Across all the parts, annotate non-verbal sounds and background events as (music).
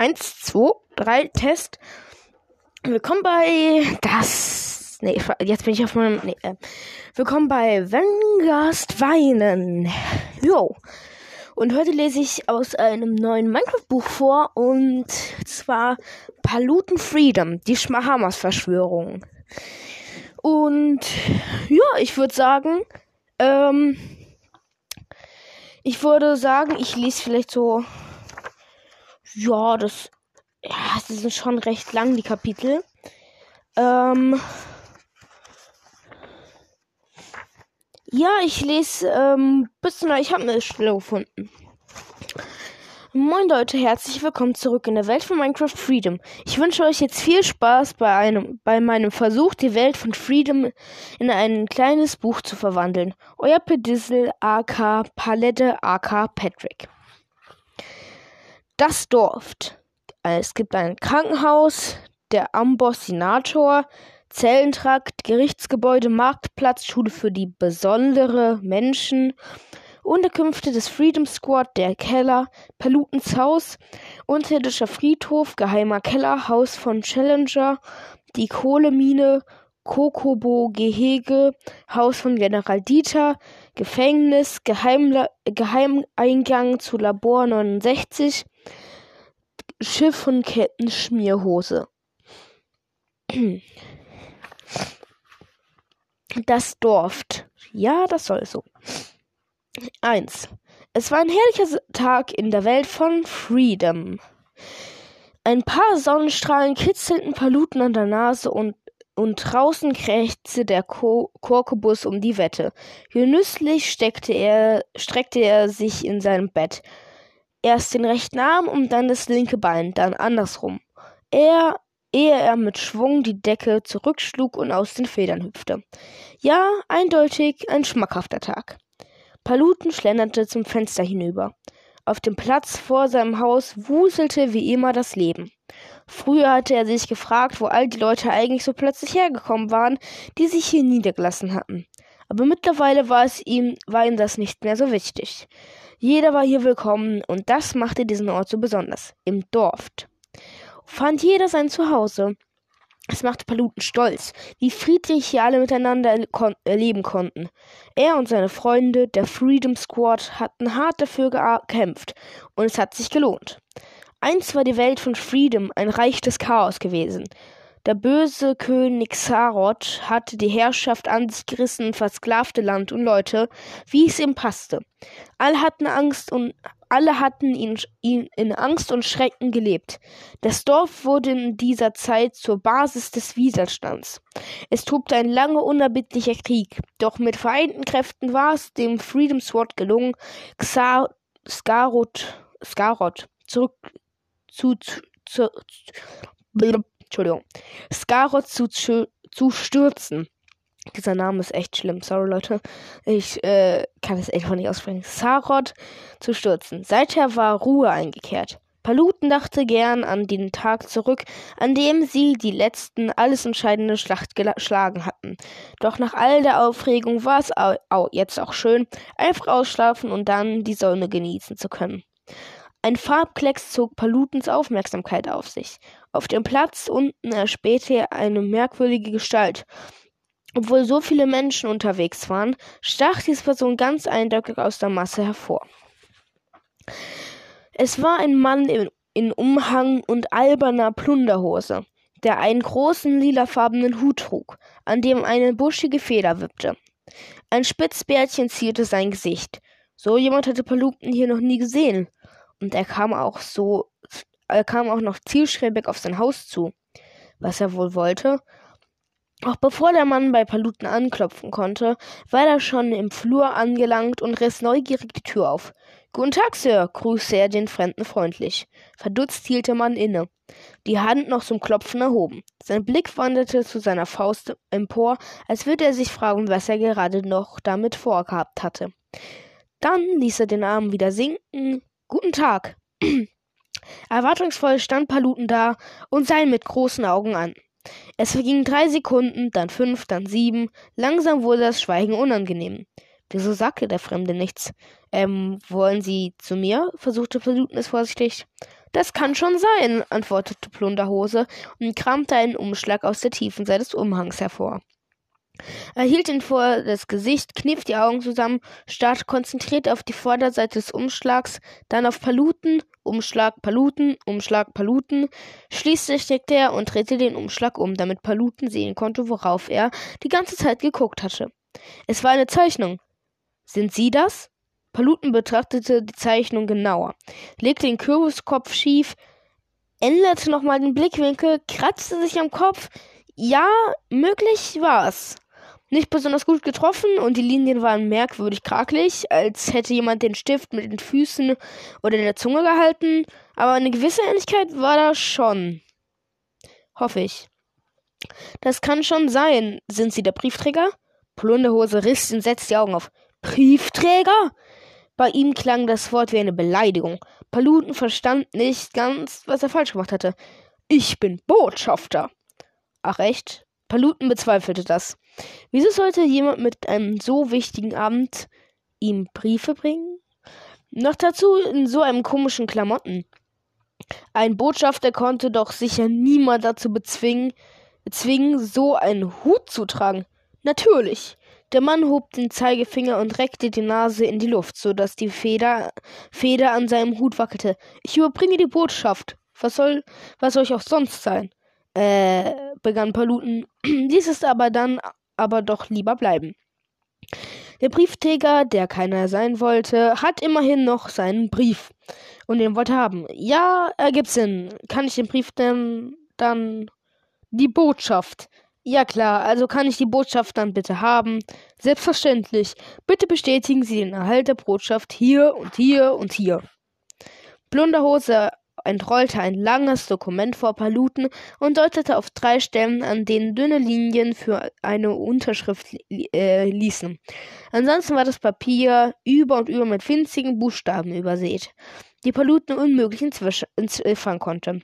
Eins, zwei, drei, Test. Willkommen bei das. Nee, jetzt bin ich auf meinem. Nee, äh, willkommen bei Wengast Weinen. Jo. Und heute lese ich aus einem neuen Minecraft-Buch vor und zwar Paluten Freedom, die Schmahamas-Verschwörung. Und ja, ich würde sagen, ähm, ich würde sagen, ich lese vielleicht so ja, das. Ja, sie sind schon recht lang, die Kapitel. Ähm. Ja, ich lese ähm, bis zu ich habe eine Stelle gefunden. Moin Leute, herzlich willkommen zurück in der Welt von Minecraft Freedom. Ich wünsche euch jetzt viel Spaß bei einem bei meinem Versuch, die Welt von Freedom in ein kleines Buch zu verwandeln. Euer Pedissel AK Palette AK Patrick das Dorf. Es gibt ein Krankenhaus, der Ambossinator, Zellentrakt, Gerichtsgebäude, Marktplatz, Schule für die besondere Menschen, Unterkünfte des Freedom Squad, der Keller, Palutens Haus, unterirdischer Friedhof, geheimer Keller, Haus von Challenger, die Kohlemine, Kokobo Gehege, Haus von General Dieter, Gefängnis, Geheimla Geheimeingang zu Labor 69, Schiff und Kettenschmierhose. Das Dorf. Ja, das soll so. 1. Es war ein herrlicher Tag in der Welt von Freedom. Ein paar Sonnenstrahlen kitzelten Paluten an der Nase und, und draußen krächzte der Ko Korkobus um die Wette. Genüsslich steckte er, streckte er sich in seinem Bett. Erst den rechten Arm und dann das linke Bein, dann andersrum. Er, ehe er mit Schwung die Decke zurückschlug und aus den Federn hüpfte. Ja, eindeutig ein schmackhafter Tag. Paluten schlenderte zum Fenster hinüber. Auf dem Platz vor seinem Haus wuselte wie immer das Leben. Früher hatte er sich gefragt, wo all die Leute eigentlich so plötzlich hergekommen waren, die sich hier niedergelassen hatten. Aber mittlerweile war es ihm, war ihm das nicht mehr so wichtig. Jeder war hier willkommen und das machte diesen Ort so besonders. Im Dorf fand jeder sein Zuhause. Es machte Paluten stolz, wie friedlich hier alle miteinander kon leben konnten. Er und seine Freunde, der Freedom Squad, hatten hart dafür gekämpft und es hat sich gelohnt. Einst war die Welt von Freedom ein Reich des Chaos gewesen. Der böse König Xaroth hatte die Herrschaft an sich gerissen versklavte Land und Leute, wie es ihm passte. Alle hatten Angst und alle hatten ihn, ihn in Angst und Schrecken gelebt. Das Dorf wurde in dieser Zeit zur Basis des Widerstands. Es tobte ein langer, unerbittlicher Krieg, doch mit vereinten Kräften war es dem Freedom Sword gelungen, Xar Skaroth, Skaroth zurück zu, zu, zu Entschuldigung, Skaroth zu, zu stürzen. Dieser Name ist echt schlimm. Sorry, Leute. Ich äh, kann es einfach nicht aussprechen. Saroth zu stürzen. Seither war Ruhe eingekehrt. Paluten dachte gern an den Tag zurück, an dem sie die letzten, alles entscheidende Schlacht geschlagen hatten. Doch nach all der Aufregung war es au au jetzt auch schön, einfach ausschlafen und dann die Sonne genießen zu können. Ein Farbklecks zog Palutens Aufmerksamkeit auf sich. Auf dem Platz unten erspähte er eine merkwürdige Gestalt. Obwohl so viele Menschen unterwegs waren, stach diese Person ganz eindeutig aus der Masse hervor. Es war ein Mann in, in Umhang und alberner Plunderhose, der einen großen lilafarbenen Hut trug, an dem eine buschige Feder wippte. Ein Spitzbärtchen zierte sein Gesicht. So jemand hatte Paluten hier noch nie gesehen und er kam auch so, er kam auch noch zielstrebig auf sein Haus zu. Was er wohl wollte? Auch bevor der Mann bei Paluten anklopfen konnte, war er schon im Flur angelangt und riss neugierig die Tür auf. Guten Tag, Sir, grüßte er den Fremden freundlich. Verdutzt hielt der Mann inne, die Hand noch zum Klopfen erhoben. Sein Blick wanderte zu seiner Faust empor, als würde er sich fragen, was er gerade noch damit vorgehabt hatte. Dann ließ er den Arm wieder sinken, Guten Tag. (clears throat) Erwartungsvoll stand Paluten da und sah ihn mit großen Augen an. Es vergingen drei Sekunden, dann fünf, dann sieben. Langsam wurde das Schweigen unangenehm. Wieso sagte der Fremde nichts? Ähm, wollen Sie zu mir? versuchte Paluten es vorsichtig. Das kann schon sein, antwortete Plunderhose und kramte einen Umschlag aus der tiefen Seite des Umhangs hervor. Er hielt ihn vor das Gesicht, kniff die Augen zusammen, starrte konzentriert auf die Vorderseite des Umschlags, dann auf Paluten, Umschlag, Paluten, Umschlag, Paluten. Schließlich steckte er und drehte den Umschlag um, damit Paluten sehen konnte, worauf er die ganze Zeit geguckt hatte. Es war eine Zeichnung. Sind Sie das? Paluten betrachtete die Zeichnung genauer, legte den Kürbiskopf schief, änderte nochmal den Blickwinkel, kratzte sich am Kopf. Ja, möglich war's. Nicht besonders gut getroffen und die Linien waren merkwürdig krakelig, als hätte jemand den Stift mit den Füßen oder der Zunge gehalten, aber eine gewisse Ähnlichkeit war da schon. Hoffe ich. Das kann schon sein. Sind Sie der Briefträger? Plunderhose riss entsetzt die Augen auf. Briefträger? Bei ihm klang das Wort wie eine Beleidigung. Paluten verstand nicht ganz, was er falsch gemacht hatte. Ich bin Botschafter. Ach echt? Paluten bezweifelte das. Wieso sollte jemand mit einem so wichtigen Amt ihm Briefe bringen? Noch dazu in so einem komischen Klamotten. Ein Botschafter konnte doch sicher niemand dazu bezwingen, bezwingen, so einen Hut zu tragen. Natürlich. Der Mann hob den Zeigefinger und reckte die Nase in die Luft, so dass die Feder, Feder an seinem Hut wackelte. Ich überbringe die Botschaft. Was soll, was soll ich auch sonst sein? Äh, begann Paluten. (clears throat) Dies ist aber dann aber doch lieber bleiben. Der Briefträger, der keiner sein wollte, hat immerhin noch seinen Brief und den wollte haben. Ja, ergibt Sinn. Kann ich den Brief denn dann die Botschaft? Ja klar, also kann ich die Botschaft dann bitte haben? Selbstverständlich. Bitte bestätigen Sie den Erhalt der Botschaft hier und hier und hier. Plunderhose entrollte ein langes Dokument vor Paluten und deutete auf drei Stellen, an denen dünne Linien für eine Unterschrift äh, ließen. Ansonsten war das Papier über und über mit winzigen Buchstaben übersät, die Paluten unmöglich entziffern konnte.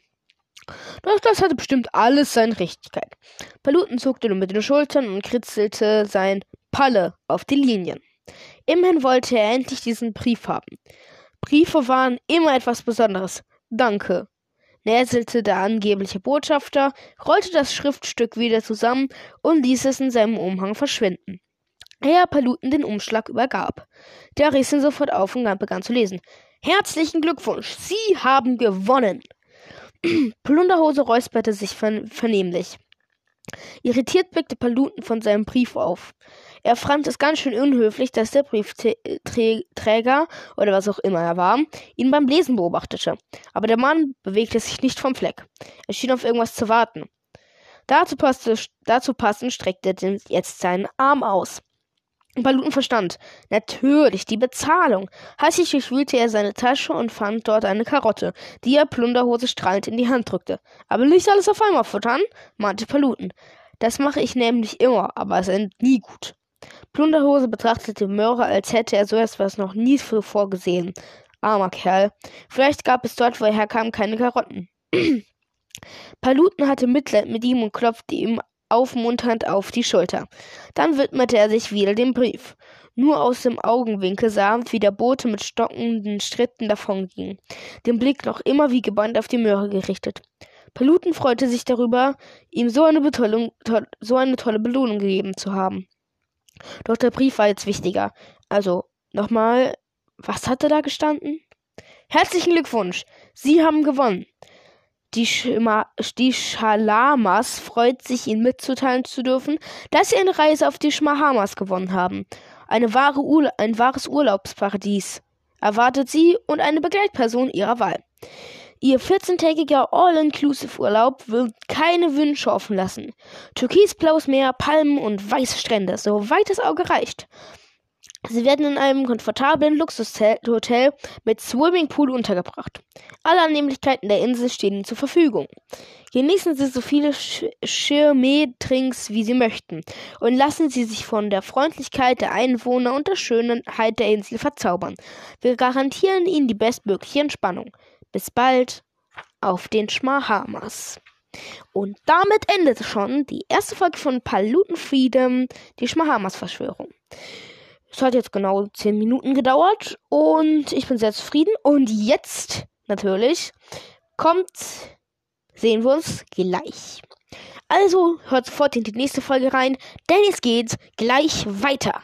Doch das hatte bestimmt alles seine Richtigkeit. Paluten zuckte nur mit den Schultern und kritzelte sein Palle auf die Linien. Immerhin wollte er endlich diesen Brief haben. Briefe waren immer etwas Besonderes. Danke, näselte der angebliche Botschafter, rollte das Schriftstück wieder zusammen und ließ es in seinem Umhang verschwinden. Herr Paluten den Umschlag übergab. Der riss ihn sofort auf und begann zu lesen. Herzlichen Glückwunsch, Sie haben gewonnen. (clears throat) Plunderhose räusperte sich vernehmlich. Irritiert blickte Paluten von seinem Brief auf. Er fand es ganz schön unhöflich, dass der Briefträger oder was auch immer er war, ihn beim Lesen beobachtete. Aber der Mann bewegte sich nicht vom Fleck. Er schien auf irgendwas zu warten. Dazu, passte, dazu passend streckte er jetzt seinen Arm aus. Paluten verstand. Natürlich, die Bezahlung. Hastig durchwühlte er seine Tasche und fand dort eine Karotte, die er Plunderhose strahlend in die Hand drückte. Aber nicht alles auf einmal futtern, mahnte Paluten. Das mache ich nämlich immer, aber es endet nie gut. Plunderhose betrachtete Möhre, als hätte er so etwas noch nie zuvor gesehen. Armer Kerl. Vielleicht gab es dort, wo er herkam, keine Karotten. (clears throat) Paluten hatte Mitleid mit ihm und klopfte ihm aufmunternd auf die Schulter. Dann widmete er sich wieder dem Brief. Nur aus dem Augenwinkel sah, wie der Bote mit stockenden Schritten davonging, den Blick noch immer wie gebannt auf die Möhre gerichtet. Paluten freute sich darüber, ihm so eine, to so eine tolle Belohnung gegeben zu haben. Doch der Brief war jetzt wichtiger. Also, nochmal, was hatte da gestanden? Herzlichen Glückwunsch! Sie haben gewonnen. Die, Schima die Schalamas freut sich, Ihnen mitzuteilen zu dürfen, dass Sie eine Reise auf die Schmahamas gewonnen haben. Eine wahre Ur ein wahres Urlaubsparadies erwartet Sie und eine Begleitperson Ihrer Wahl. Ihr 14-tägiger All-Inclusive-Urlaub wird keine Wünsche offen lassen. Türkisblaues Meer, Palmen und weiße Strände, soweit das Auge reicht. Sie werden in einem komfortablen Luxushotel mit Swimmingpool untergebracht. Alle Annehmlichkeiten der Insel stehen Ihnen zur Verfügung. Genießen Sie so viele Schirme-Drinks, wie Sie möchten und lassen Sie sich von der Freundlichkeit der Einwohner und der Schönheit der Insel verzaubern. Wir garantieren Ihnen die bestmögliche Entspannung. Bis bald auf den Schmahamas. Und damit endete schon die erste Folge von Paluten Freedom, die Schmahamas-Verschwörung. Es hat jetzt genau 10 Minuten gedauert und ich bin sehr zufrieden. Und jetzt natürlich kommt, sehen wir uns gleich. Also hört sofort in die nächste Folge rein, denn es geht gleich weiter.